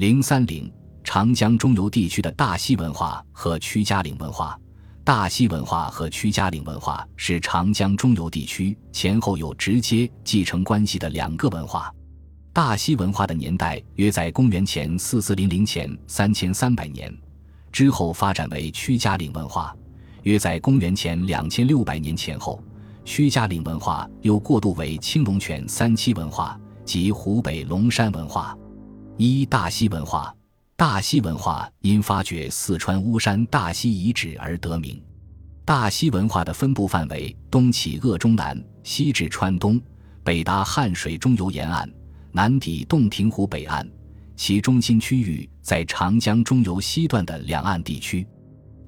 零三零，长江中游地区的大溪文化和屈家岭文化。大溪文化和屈家岭文化是长江中游地区前后有直接继承关系的两个文化。大溪文化的年代约在公元前四四零零前三千三百年，之后发展为屈家岭文化，约在公元前两千六百年前后。屈家岭文化又过渡为青龙泉三期文化及湖北龙山文化。一大溪文化。大溪文化因发掘四川巫山大溪遗址而得名。大溪文化的分布范围东起鄂中南，西至川东，北达汉水中游沿岸，南抵洞庭湖北岸。其中心区域在长江中游西段的两岸地区。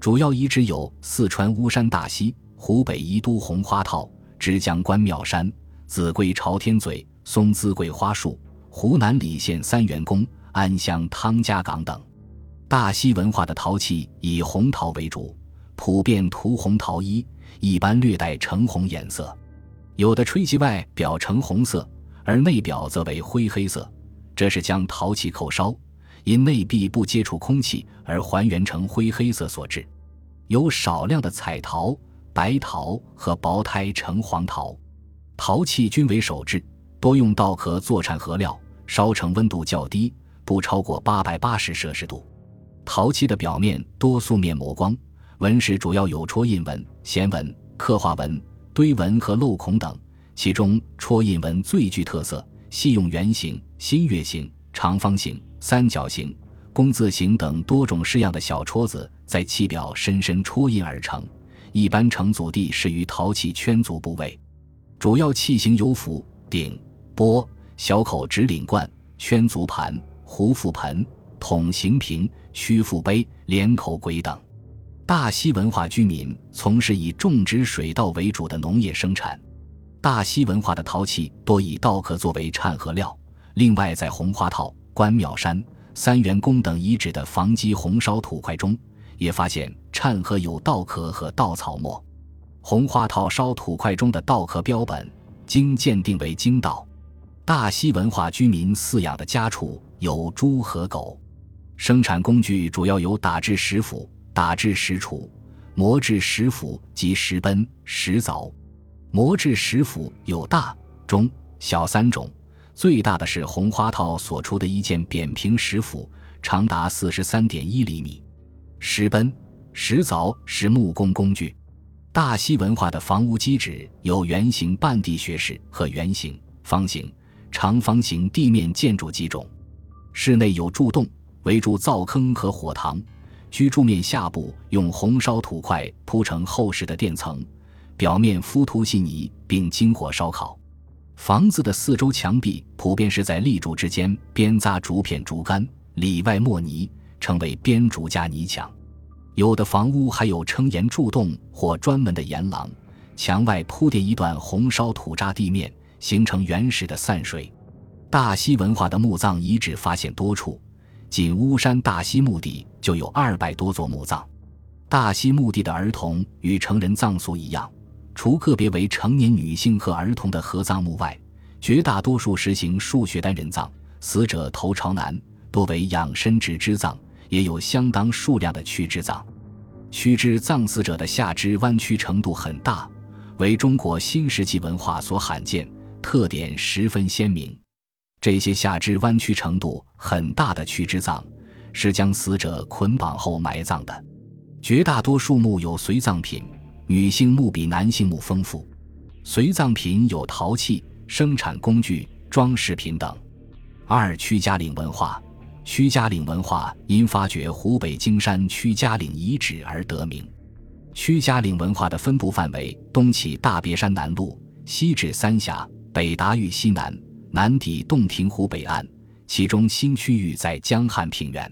主要遗址有四川巫山大溪、湖北宜都红花套、枝江关庙山、秭归朝天嘴、松滋桂花树、湖南澧县三元宫。安乡汤家岗等，大溪文化的陶器以红陶为主，普遍涂红陶衣，一般略带橙红颜色，有的吹器外表呈红色，而内表则为灰黑色，这是将陶器扣烧，因内壁不接触空气而还原成灰黑色所致。有少量的彩陶、白陶和薄胎橙黄陶，陶器均为手制，多用稻壳做产盒料，烧成温度较低。不超过八百八十摄氏度。陶器的表面多素面磨光，纹饰主要有戳印纹、弦纹、刻画纹、堆纹和镂孔等。其中戳印纹最具特色，系用圆形、新月形、长方形、三角形、工字形等多种式样的小戳子，在器表深深戳印而成。一般成组地适于陶器圈足部位。主要器型有釜、鼎、钵、小口直领罐、圈足盘。壶腹盆、筒形瓶、曲腹杯、连口簋等。大溪文化居民从事以种植水稻为主的农业生产。大溪文化的陶器多以稻壳作为掺和料。另外，在红花套、关庙山、三元宫等遗址的房基红烧土块中，也发现掺和有稻壳和稻草末。红花套烧土块中的稻壳标本，经鉴定为精稻。大西文化居民饲养的家畜。有猪和狗，生产工具主要有打制石斧、打制石杵、磨制石斧及石奔、石凿。磨制石斧有大、中、小三种，最大的是红花套所出的一件扁平石斧，长达四十三点一厘米。石奔、石凿是木工工具。大西文化的房屋基址有圆形半地穴式和圆形、方形、长方形地面建筑几种。室内有柱洞，围住灶坑和火塘。居住面下部用红烧土块铺成厚实的垫层，表面敷涂细泥，并经火烧烤。房子的四周墙壁普遍是在立柱之间边扎竹片、竹竿，里外抹泥，称为边竹加泥墙。有的房屋还有撑檐柱洞或专门的檐廊，墙外铺垫一段红烧土渣地面，形成原始的散水。大溪文化的墓葬遗址发现多处，仅巫山大溪墓地就有二百多座墓葬。大溪墓地的儿童与成人葬俗一样，除个别为成年女性和儿童的合葬墓外，绝大多数实行竖穴单人葬，死者头朝南，多为仰身直肢葬，也有相当数量的曲肢葬。曲肢葬死者的下肢弯曲程度很大，为中国新石器文化所罕见，特点十分鲜明。这些下肢弯曲程度很大的曲肢葬，是将死者捆绑后埋葬的。绝大多数墓有随葬品，女性墓比男性墓丰富。随葬品有陶器、生产工具、装饰品等。二屈家岭文化，屈家岭文化因发掘湖北荆山屈家岭遗址而得名。屈家岭文化的分布范围东起大别山南麓，西至三峡，北达豫西南。南抵洞庭湖北岸，其中新区域在江汉平原。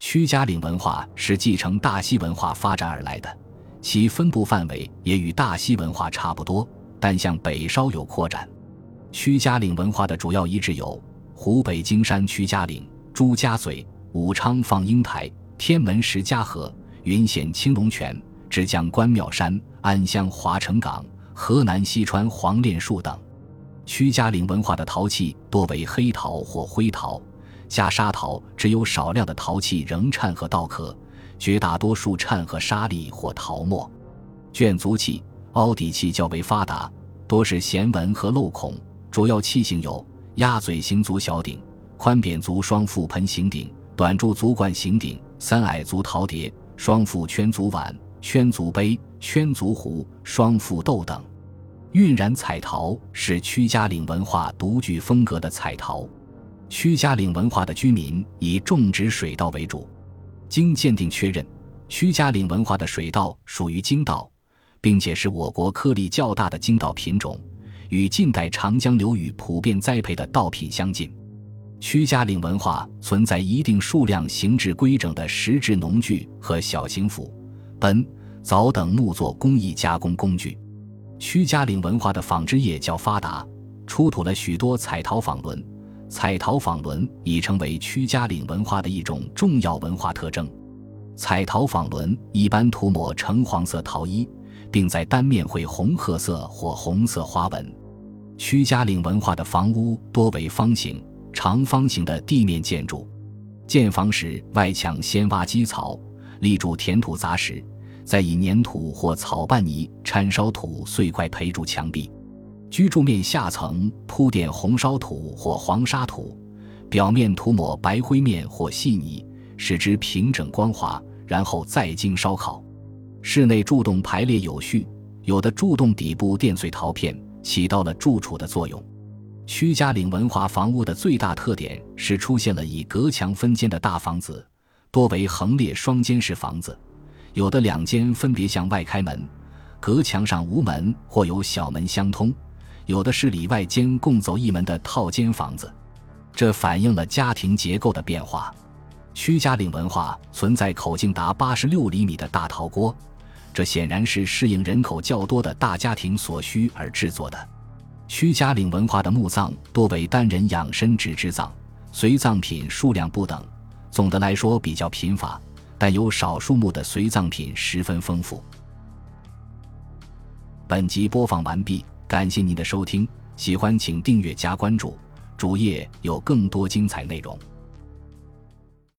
屈家岭文化是继承大溪文化发展而来的，其分布范围也与大溪文化差不多，但向北稍有扩展。屈家岭文化的主要遗址有湖北荆山屈家岭、朱家嘴、武昌放鹰台、天门石家河、云县青龙泉、芷江关庙山、安乡华城岗、河南西川黄连树等。屈家岭文化的陶器多为黑陶或灰陶，下沙陶只有少量的陶器仍掺和稻壳，绝大多数掺和沙粒或陶沫。卷足器、凹底器较为发达，多是弦纹和镂孔。主要器型有鸭嘴形足小鼎、宽扁足双覆盆形鼎、短柱足管形鼎、三矮足陶碟、双覆圈足碗、圈足杯、圈足壶、双覆豆等。晕染彩陶是屈家岭文化独具风格的彩陶。屈家岭文化的居民以种植水稻为主。经鉴定确认，屈家岭文化的水稻属于精稻，并且是我国颗粒较大的精稻品种。与近代长江流域普遍栽培的稻品相近，屈家岭文化存在一定数量形制规整的石质农具和小型斧、奔、凿等木作工艺加工工具。屈家岭文化的纺织业较发达，出土了许多彩陶纺轮。彩陶纺轮已成为屈家岭文化的一种重要文化特征。彩陶纺轮一般涂抹橙黄色陶衣，并在单面绘红褐色或红色花纹。屈家岭文化的房屋多为方形、长方形的地面建筑，建房时外墙先挖基槽，立柱填土杂石，再以粘土或草拌泥掺烧土碎块培筑墙壁。居住面下层铺垫红烧土或黄沙土，表面涂抹白灰面或细泥，使之平整光滑，然后再经烧烤。室内柱洞排列有序，有的柱洞底部垫碎陶片。起到了柱础的作用。屈家岭文化房屋的最大特点是出现了以隔墙分间的大房子，多为横列双间式房子，有的两间分别向外开门，隔墙上无门或有小门相通；有的是里外间共走一门的套间房子。这反映了家庭结构的变化。屈家岭文化存在口径达八十六厘米的大陶锅。这显然是适应人口较多的大家庭所需而制作的。屈家岭文化的墓葬多为单人养生纸之葬，随葬品数量不等，总的来说比较贫乏，但有少数墓的随葬品十分丰富。本集播放完毕，感谢您的收听，喜欢请订阅加关注，主页有更多精彩内容。